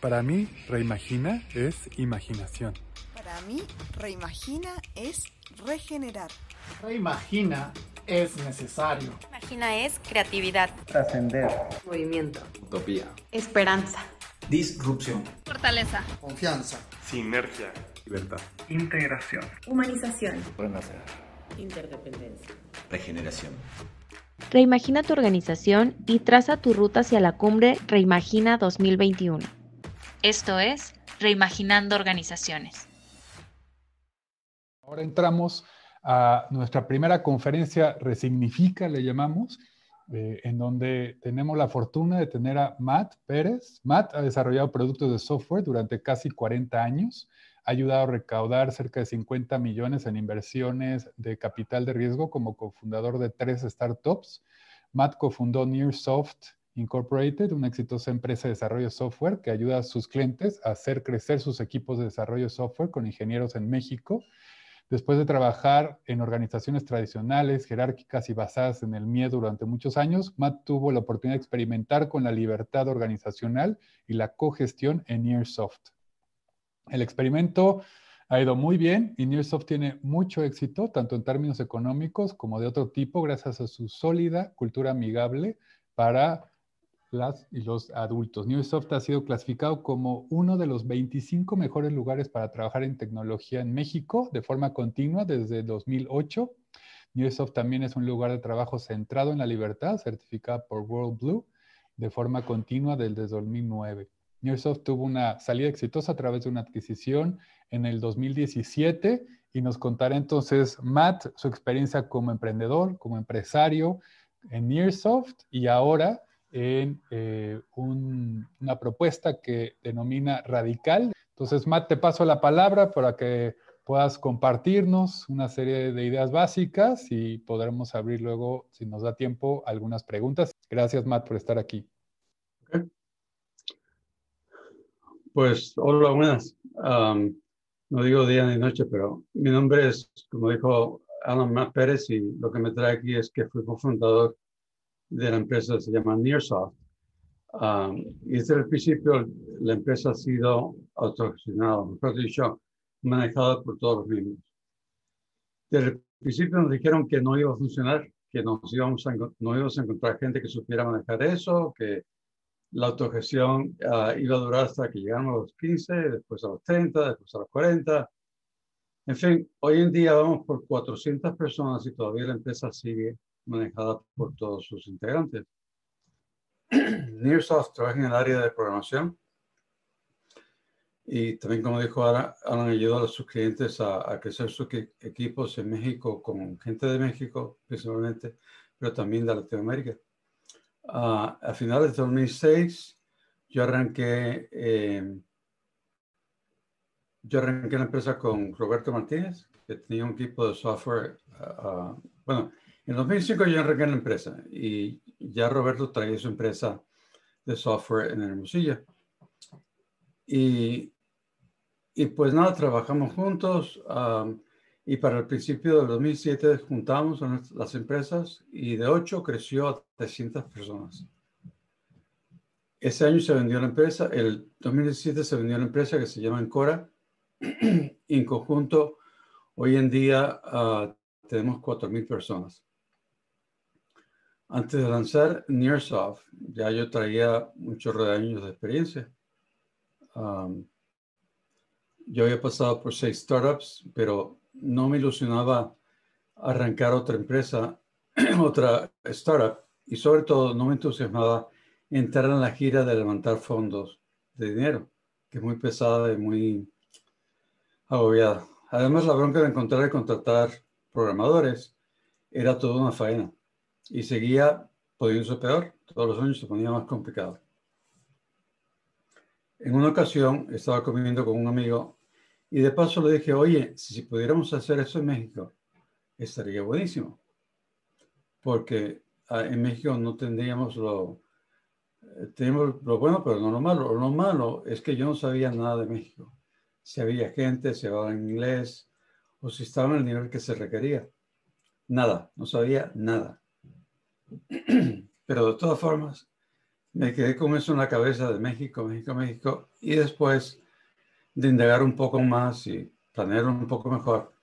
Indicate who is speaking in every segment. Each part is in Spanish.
Speaker 1: Para mí, reimagina es imaginación.
Speaker 2: Para mí, reimagina es regenerar.
Speaker 3: Reimagina es necesario.
Speaker 4: Imagina es creatividad.
Speaker 5: Trascender.
Speaker 6: Movimiento.
Speaker 7: Utopía.
Speaker 6: Esperanza.
Speaker 8: Disrupción.
Speaker 9: Fortaleza.
Speaker 3: Confianza.
Speaker 10: Sinergia.
Speaker 11: Libertad.
Speaker 12: Integración.
Speaker 13: Humanización.
Speaker 14: Renacer.
Speaker 15: Interdependencia.
Speaker 8: Regeneración.
Speaker 16: Reimagina tu organización y traza tu ruta hacia la cumbre Reimagina 2021.
Speaker 4: Esto es Reimaginando Organizaciones.
Speaker 1: Ahora entramos a nuestra primera conferencia Resignifica, le llamamos, eh, en donde tenemos la fortuna de tener a Matt Pérez. Matt ha desarrollado productos de software durante casi 40 años, ha ayudado a recaudar cerca de 50 millones en inversiones de capital de riesgo como cofundador de tres startups. Matt cofundó Nearsoft Incorporated, una exitosa empresa de desarrollo de software que ayuda a sus clientes a hacer crecer sus equipos de desarrollo de software con ingenieros en México. Después de trabajar en organizaciones tradicionales, jerárquicas y basadas en el miedo durante muchos años, Matt tuvo la oportunidad de experimentar con la libertad organizacional y la cogestión en Nearsoft. El experimento ha ido muy bien y Nearsoft tiene mucho éxito, tanto en términos económicos como de otro tipo, gracias a su sólida cultura amigable para las y los adultos. Nearsoft ha sido clasificado como uno de los 25 mejores lugares para trabajar en tecnología en México de forma continua desde 2008. Nearsoft también es un lugar de trabajo centrado en la libertad, certificado por World Blue de forma continua desde 2009. Nearsoft tuvo una salida exitosa a través de una adquisición en el 2017 y nos contará entonces Matt su experiencia como emprendedor, como empresario en Nearsoft y ahora en eh, un, una propuesta que denomina radical. Entonces, Matt, te paso la palabra para que puedas compartirnos una serie de ideas básicas y podremos abrir luego, si nos da tiempo, algunas preguntas. Gracias, Matt, por estar aquí.
Speaker 17: Okay. Pues, hola, buenas. Um, no digo día ni noche, pero mi nombre es, como dijo Alan Matt Pérez, y lo que me trae aquí es que fui cofundador de la empresa se llama Nearsoft. Um, y desde el principio la empresa ha sido autogestionada, mejor dicho, manejada por todos los miembros. Desde el principio nos dijeron que no iba a funcionar, que nos íbamos a, no íbamos a encontrar gente que supiera manejar eso, que la autogestión uh, iba a durar hasta que llegamos a los 15, después a los 30, después a los 40. En fin, hoy en día vamos por 400 personas y todavía la empresa sigue manejada por todos sus integrantes. Nearsoft trabaja en el área de programación y también, como dijo Alan, han ayudado a sus clientes a, a crecer sus equipos en México con gente de México principalmente, pero también de Latinoamérica. Uh, a finales de 2006, yo arranqué, eh, yo arranqué la empresa con Roberto Martínez, que tenía un equipo de software, uh, bueno, en 2005 yo arranqué la empresa y ya Roberto traía su empresa de software en Hermosillo. Y, y pues nada, trabajamos juntos um, y para el principio del 2007 juntamos las empresas y de 8 creció a 300 personas. Ese año se vendió la empresa, el 2017 se vendió la empresa que se llama Encora. en conjunto, hoy en día uh, tenemos 4.000 personas. Antes de lanzar Nearsoft, ya yo traía de años de experiencia. Um, yo había pasado por seis startups, pero no me ilusionaba arrancar otra empresa, otra startup, y sobre todo no me entusiasmaba entrar en la gira de levantar fondos de dinero, que es muy pesada y muy agobiada. Además, la bronca de encontrar y contratar programadores era toda una faena y seguía poniéndose peor, todos los años se ponía más complicado. En una ocasión estaba comiendo con un amigo y de paso le dije, oye, si pudiéramos hacer eso en México, estaría buenísimo. Porque ah, en México no tendríamos lo, eh, tenemos lo bueno, pero no lo malo. Lo malo es que yo no sabía nada de México. Si había gente, si hablaba en inglés, o si estaba en el nivel que se requería. Nada, no sabía nada. Pero de todas formas, me quedé con eso en la cabeza de México, México, México, y después de indagar un poco más y planear un poco mejor,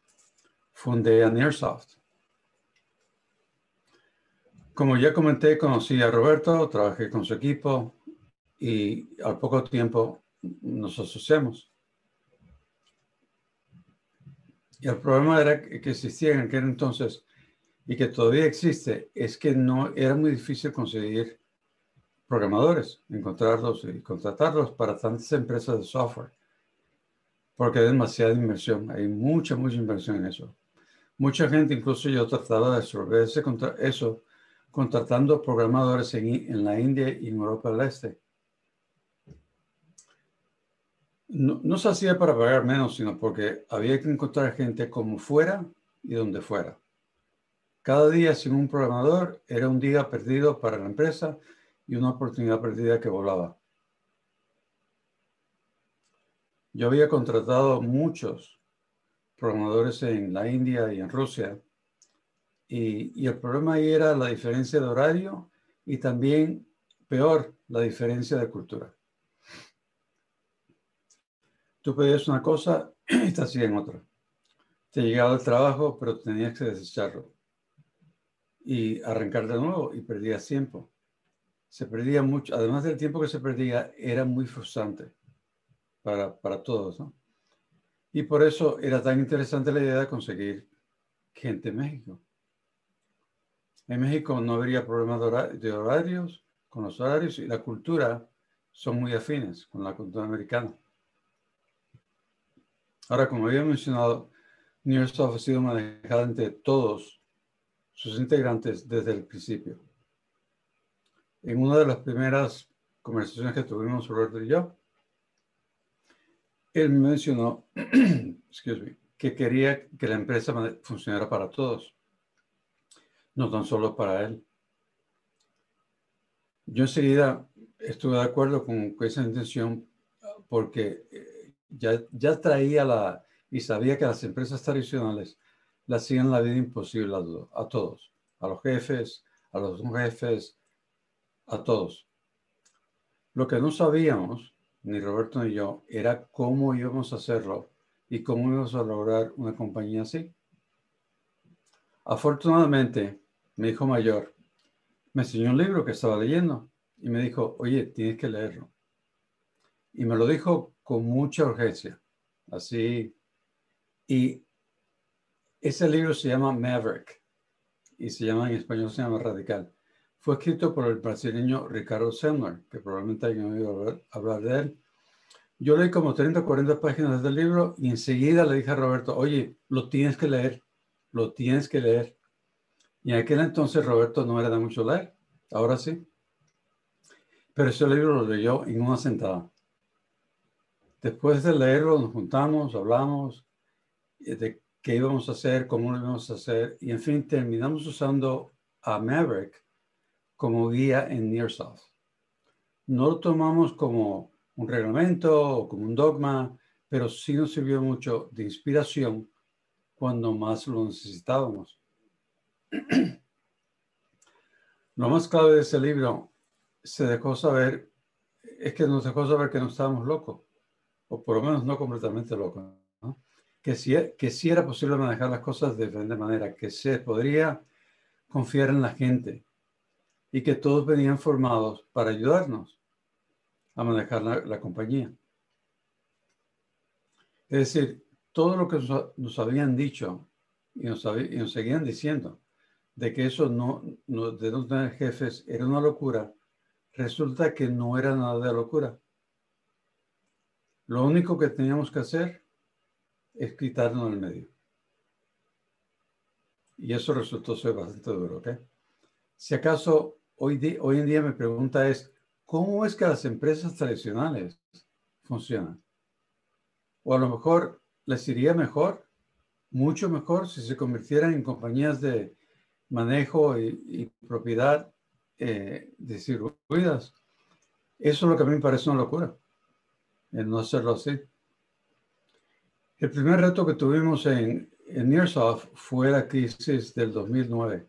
Speaker 17: fundé a Nearsoft. Como ya comenté, conocí a Roberto, trabajé con su equipo y al poco tiempo nos asociamos. Y el problema era que existía en aquel entonces y que todavía existe, es que no era muy difícil conseguir programadores, encontrarlos y contratarlos para tantas empresas de software, porque hay demasiada inversión, hay mucha, mucha inversión en eso. Mucha gente, incluso yo trataba de resolver eso contratando programadores en, en, la India y en Europa del Este. No, no se hacía para pagar menos, sino porque había que encontrar gente como fuera y donde fuera. Cada día sin un programador era un día perdido para la empresa y una oportunidad perdida que volaba. Yo había contratado muchos programadores en la India y en Rusia y, el problema ahí era la diferencia de horario y también, peor, la diferencia de cultura. Tú pedías una cosa y te hacían otra. Te llegaba el trabajo, pero tenías que desecharlo y arrancar de nuevo y perdías tiempo. Se perdía mucho, además del tiempo que se perdía, era muy frustrante para, para todos, ¿no? Y por eso era tan interesante la idea de conseguir gente en México. En México no habría problemas de horarios, con los horarios y la cultura son muy afines con la cultura americana. Ahora, como había mencionado, Nearsoft ha sido manejada entre todos sus integrantes desde el principio. En una de las primeras conversaciones que tuvimos Roberto y yo, él mencionó que quería que la empresa funcionara para todos, no tan solo para él. Yo enseguida estuve de acuerdo con, esa intención porque eh, ya, ya traía la y sabía que las empresas tradicionales le hacían la vida imposible a, todos, a los jefes, a los jefes, a todos. Lo que no sabíamos, ni Roberto ni yo, era cómo íbamos a hacerlo y cómo íbamos a lograr una compañía así. Afortunadamente, mi hijo mayor me enseñó un libro que estaba leyendo y me dijo, oye, tienes que leerlo. Y me lo dijo con mucha urgencia, así. Y ese libro se llama Maverick y se llama en español se llama Radical. Fue escrito por el brasileño Ricardo Semler, que probablemente hayan oído hablar, de él. Yo leí como 30 o 40 páginas del libro y enseguida le dije a Roberto, oye, lo tienes que leer, lo tienes que leer. Y en aquel entonces Roberto no era de mucho leer, ahora sí. Pero ese libro lo leyó en una sentada. Después de leerlo nos juntamos, hablamos de qué íbamos a hacer, cómo lo íbamos a hacer, y en fin, terminamos usando a Maverick como guía en Nearsoft. No lo tomamos como un reglamento o como un dogma, pero sí nos sirvió mucho de inspiración cuando más lo necesitábamos. Lo más clave de ese libro se dejó saber, es que nos dejó saber que no estábamos locos, o por lo menos no completamente locos que que era posible manejar las cosas de diferente manera, que se podría confiar en la gente y que todos venían formados para ayudarnos a manejar la, compañía. Es decir, todo lo que nos, habían dicho y nos, seguían diciendo de que eso no, no, de no tener jefes era una locura, resulta que no era nada de locura. Lo único que teníamos que hacer es quitarnos el medio. Y eso resultó ser bastante duro, ¿ok? Si acaso hoy, hoy en día mi pregunta es, ¿cómo es que las empresas tradicionales funcionan? O a lo mejor les iría mejor, mucho mejor, si se convirtieran en compañías de manejo y, propiedad eh, distribuidas. Eso es lo que a mí me parece una locura, el no hacerlo así. El primer reto que tuvimos en, en Nearsoft fue la crisis del 2009.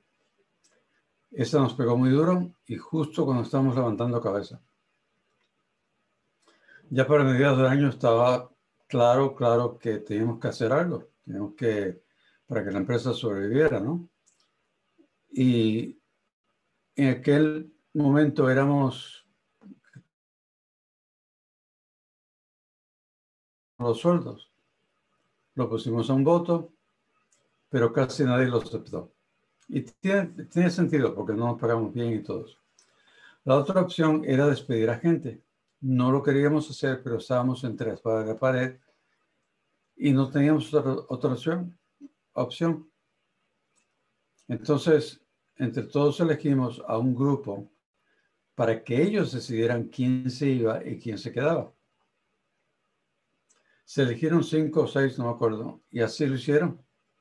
Speaker 17: Esa nos pegó muy duro y justo cuando estábamos levantando cabeza. Ya para mediados del año estaba claro, claro que teníamos que hacer algo. Teníamos que, para que la empresa sobreviviera, ¿no? Y en aquel momento éramos los sueldos. Lo pusimos a un voto, pero casi nadie lo aceptó. Y tiene, sentido porque no nos pagamos bien y todos. La otra opción era despedir a gente. No lo queríamos hacer, pero estábamos entre la de la pared y no teníamos otra, otra opción, opción. Entonces, entre todos elegimos a un grupo para que ellos decidieran quién se iba y quién se quedaba. Se eligieron cinco o seis, no me acuerdo, y así lo hicieron.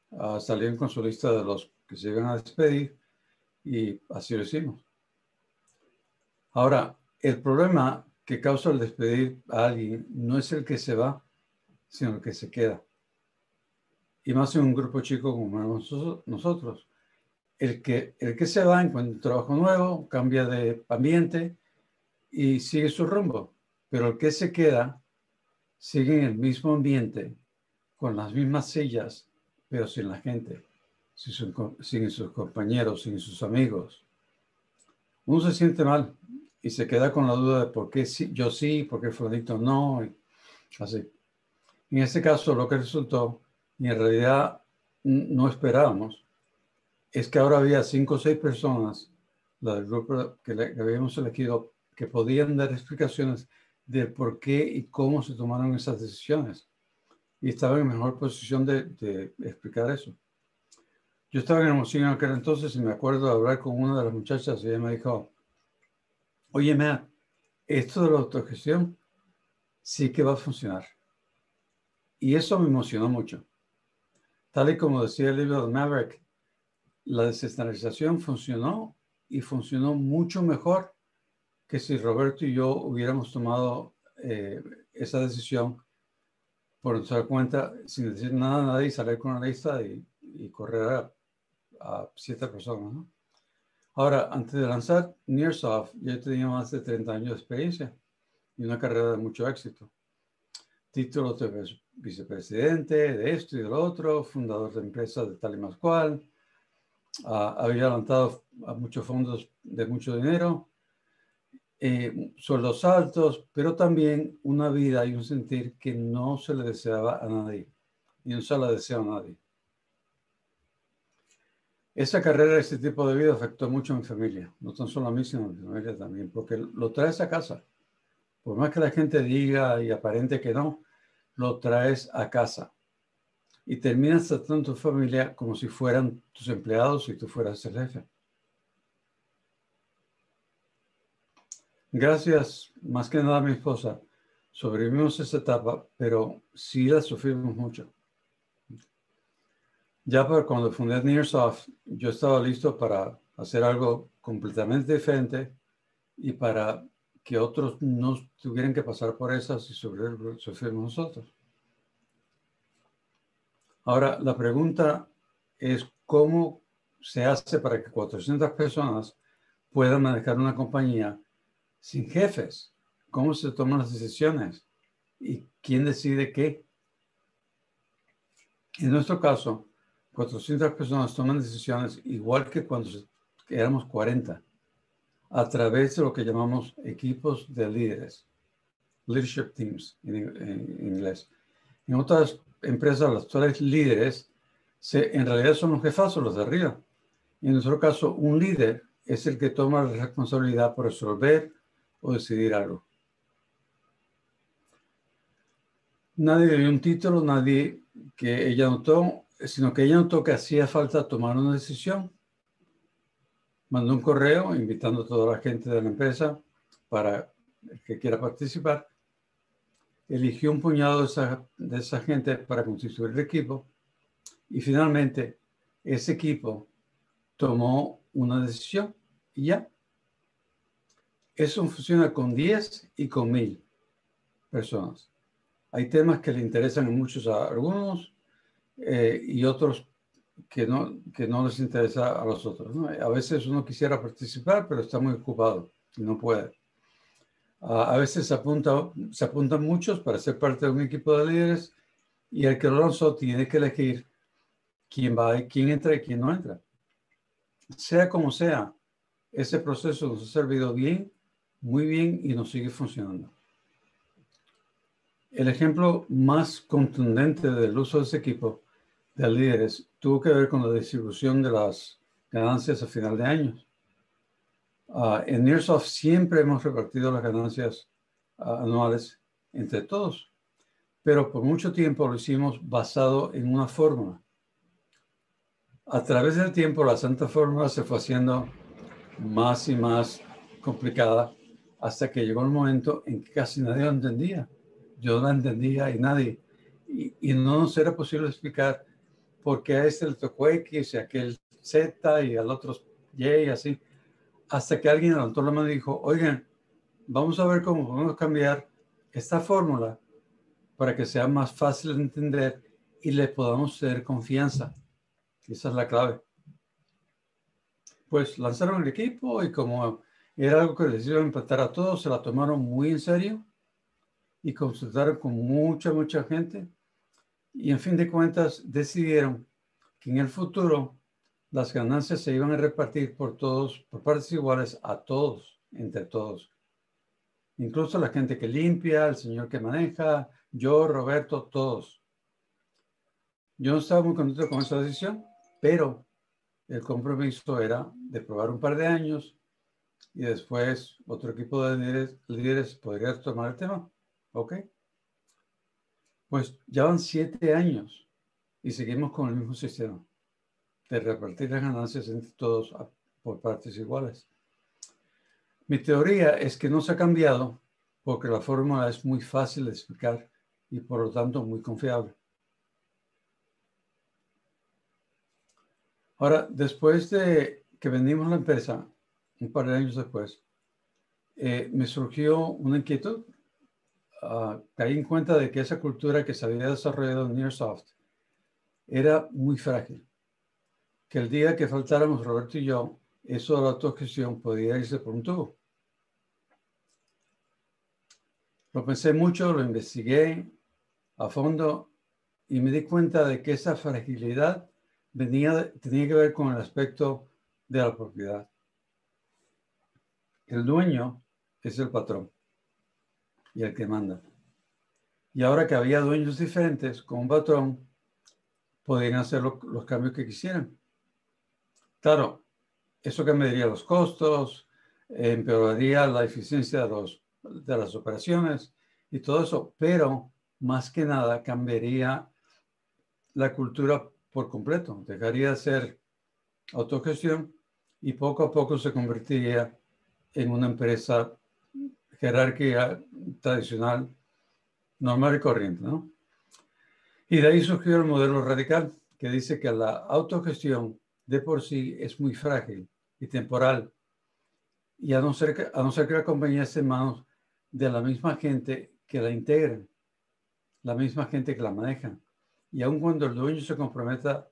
Speaker 17: Uh, salieron con su lista de los que se iban a despedir y así lo hicimos. Ahora, el problema que causa el despedir a alguien no es el que se va, sino el que se queda. Y más en un grupo chico como nosotros. El que, el que se va encuentra un trabajo nuevo, cambia de ambiente y sigue su rumbo. Pero el que se queda sigue en el mismo ambiente, con las mismas sillas, pero sin la gente sin, sus compañeros, sin sus amigos. Uno se siente mal y se queda con la duda de por qué yo sí, por qué Frodito no, así. En este caso, lo que resultó, y en realidad no esperábamos, es que ahora había cinco o seis personas, la del grupo que, habíamos elegido, que podían dar explicaciones de por qué y cómo se tomaron esas decisiones. Y estaban en mejor posición de, explicar eso. Yo estaba en Hermosillo en aquel entonces y me acuerdo de hablar con una de las muchachas y ella me dijo, oye, Matt, esto de la autogestión sí que va a funcionar. Y eso me emocionó mucho. Tal y como decía el libro de Maverick, la descentralización funcionó y funcionó mucho mejor que si Roberto y yo hubiéramos tomado eh, esa decisión por nuestra cuenta sin decir nada a nadie, salir con una lista y, y correr a a siete personas. ¿no? Ahora, antes de lanzar Nearsoft, yo tenía más de 30 años de experiencia y una carrera de mucho éxito. Títulos de vicepresidente, de esto y de lo otro, fundador de empresas de tal y más cual. Ah, había levantado a muchos fondos de mucho dinero, eh, sueldos altos, pero también una vida y un sentir que no se le deseaba a nadie, y no se le desea a nadie. Esa carrera, ese tipo de vida afectó mucho a mi familia, no tan solo a mí, sino a mi familia también, porque lo traes a casa. Por más que la gente diga y aparente que no, lo traes a casa. Y terminas tratando a tu familia como si fueran tus empleados y tú fueras el jefe. Gracias, más que nada a mi esposa, sobrevivimos esa etapa, pero sí la sufrimos mucho. Ya para cuando fundé Nearsoft, yo estaba listo para hacer algo completamente diferente y para que otros no tuvieran que pasar por esas y sufrir nosotros. Ahora, la pregunta es cómo se hace para que 400 personas puedan manejar una compañía sin jefes. ¿Cómo se toman las decisiones? ¿Y quién decide qué? En nuestro caso, 400 personas toman decisiones igual que cuando éramos 40, a través de lo que llamamos equipos de líderes, leadership teams en, inglés. En otras empresas, los tres líderes se, en realidad son los jefazos, los de arriba. En nuestro caso, un líder es el que toma la responsabilidad por resolver o decidir algo. Nadie dio un título, nadie que ella notó sino que ella notó que hacía falta tomar una decisión. Mandó un correo invitando a toda la gente de la empresa para que quiera participar. Eligió un puñado de esa, de esa gente para constituir el equipo y finalmente ese equipo tomó una decisión y ya. Eso funciona con 10 y con 1000 personas. Hay temas que le interesan muchos a algunos, eh, y otros que no, que no les interesa a los otros. A veces uno quisiera participar, pero está muy ocupado y no puede. A veces se, apunta, se apuntan muchos para ser parte de un equipo de líderes y el que lo lanzó tiene que elegir quién va, quién entra y quién no entra. Sea como sea, ese proceso nos ha servido bien, muy bien y nos sigue funcionando. El ejemplo más contundente del uso de ese equipo de líderes tuvo que ver con la distribución de las ganancias a final de año. Ah, en Nearsoft siempre hemos repartido las ganancias ah, anuales entre todos, pero por mucho tiempo lo hicimos basado en una fórmula. A través del tiempo, la santa fórmula se fue haciendo más y más complicada hasta que llegó el momento en que casi nadie lo entendía. Yo no entendía y nadie. Y, y no nos era posible explicar por qué a este le tocó X y a aquel Z y al otro Y y así. Hasta que alguien levantó la mano y dijo, oigan, vamos a ver cómo podemos cambiar esta fórmula para que sea más fácil de entender y le podamos tener confianza. Esa es la clave. Pues lanzaron el equipo y como era algo que les iba a impactar a todos, se la tomaron muy en serio y consultaron con mucha, mucha gente. Y en fin de cuentas decidieron que en el futuro las ganancias se iban a repartir por todos, por partes iguales a todos, entre todos. Incluso la gente que limpia, el señor que maneja, yo, Roberto, todos. Yo no estaba muy contento con esa decisión, pero el compromiso era de probar un par de años y después otro equipo de líderes, podría tomar el tema. ¿Ok? Pues ya van siete años y seguimos con el mismo sistema de repartir las ganancias entre todos por partes iguales. Mi teoría es que no se ha cambiado porque la fórmula es muy fácil de explicar y por lo tanto muy confiable. Ahora, después de que vendimos la empresa, un par de años después, eh, me surgió una inquietud. Uh, caí en cuenta de que esa cultura que se había desarrollado en Nearsoft era muy frágil. Que el día que faltáramos Roberto y yo, eso de la autogestión podía irse por un tubo. Lo pensé mucho, lo investigué a fondo y me di cuenta de que esa fragilidad venía, tenía que ver con el aspecto de la propiedad. El dueño es el patrón y el que manda. Y ahora que había dueños diferentes con un patrón, podían hacer los cambios que quisieran. Claro, eso cambiaría los costos, empeoraría la eficiencia de, las operaciones y todo eso, pero más que nada cambiaría la cultura por completo, dejaría de ser autogestión y poco a poco se convertiría en una empresa jerárquica tradicional, normal y corriente, ¿no? Y de ahí surgió el modelo radical, que dice que la autogestión de por sí es muy frágil y temporal, y a no ser que, a no ser que la compañía esté en manos de la misma gente que la integren, la misma gente que la manejan. Y aun cuando el dueño se comprometa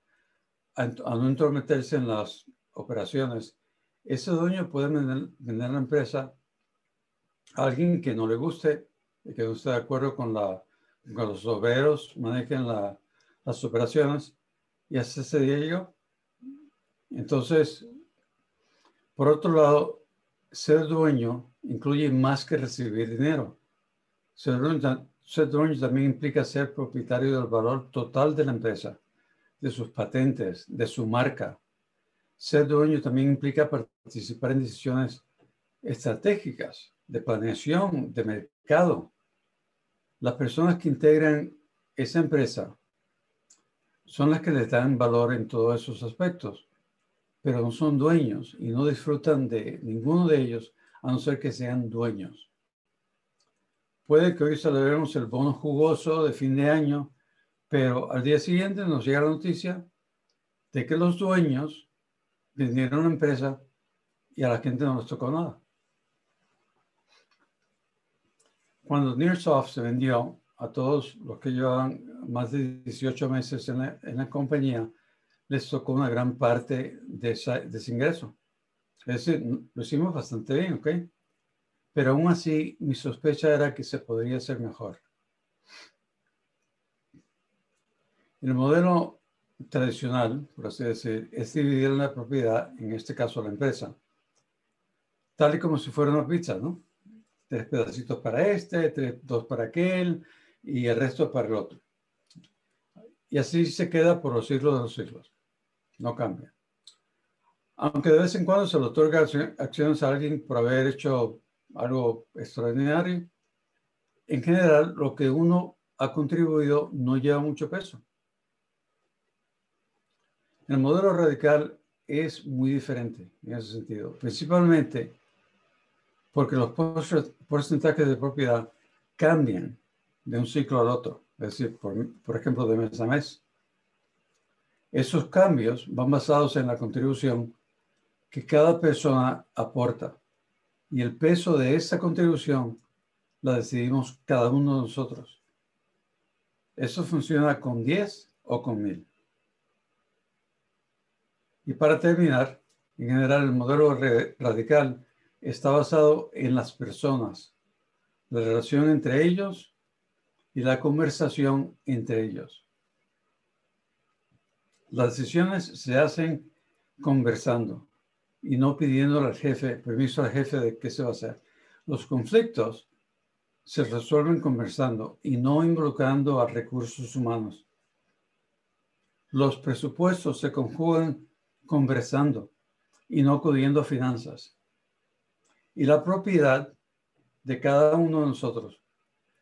Speaker 17: a, no entrometerse en las operaciones, ese dueño puede vender, la empresa a alguien que no le guste, que no esté de acuerdo con, los obreros, manejen las operaciones y hacerse de ello. Entonces, por otro lado, ser dueño incluye más que recibir dinero. Ser dueño también implica ser propietario del valor total de la empresa, de sus patentes, de su marca. Ser dueño también implica participar en decisiones estratégicas, de planeación, de mercado. Las personas que integran esa empresa son las que le dan valor en todos esos aspectos, pero no son dueños y no disfrutan de ninguno de ellos a no ser que sean dueños. Puede que hoy celebremos el bono jugoso de fin de año, pero al día siguiente nos llega la noticia de que los dueños vendieron una empresa y a la gente no les tocó nada. Cuando Nearsoft se vendió a todos los que llevaban más de 18 meses en la, compañía, les tocó una gran parte de, de ese ingreso. Es decir, lo hicimos bastante bien, ¿ok? Pero aún así, mi sospecha era que se podría hacer mejor. El modelo tradicional, por así decir, es dividir la propiedad, en este caso la empresa, tal y como si fuera una pizza, ¿no? Tres pedacitos para este, tres, dos para aquel y el resto para el otro. Y así se queda por los siglos de los siglos. No cambia. Aunque de vez en cuando se le otorga acciones a alguien por haber hecho algo extraordinario, en general lo que uno ha contribuido no lleva mucho peso. El modelo radical es muy diferente en ese sentido, principalmente porque los porcentajes de propiedad cambian de un ciclo al otro, es decir, por, ejemplo, de mes a mes. Esos cambios van basados en la contribución que cada persona aporta y el peso de esa contribución la decidimos cada uno de nosotros. Eso funciona con 10 o con 1000. Y para terminar, en general el modelo radical está basado en las personas, la relación entre ellos y la conversación entre ellos. Las decisiones se hacen conversando y no pidiendo al jefe, permiso al jefe de qué se va a hacer. Los conflictos se resuelven conversando y no involucrando a recursos humanos. Los presupuestos se conjugan conversando y no acudiendo a finanzas. Y la propiedad de cada uno de nosotros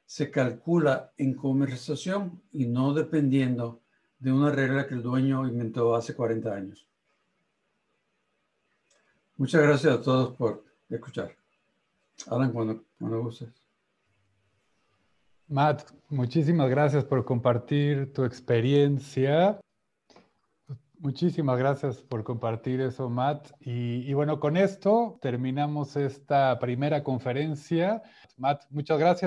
Speaker 17: se calcula en conversación y no dependiendo de una regla que el dueño inventó hace 40 años. Muchas gracias a todos por escuchar. Alan, cuando, cuando gustes.
Speaker 1: Matt, muchísimas gracias por compartir tu experiencia. Muchísimas gracias por compartir eso, Matt. Y, bueno, con esto terminamos esta primera conferencia. Matt, muchas gracias.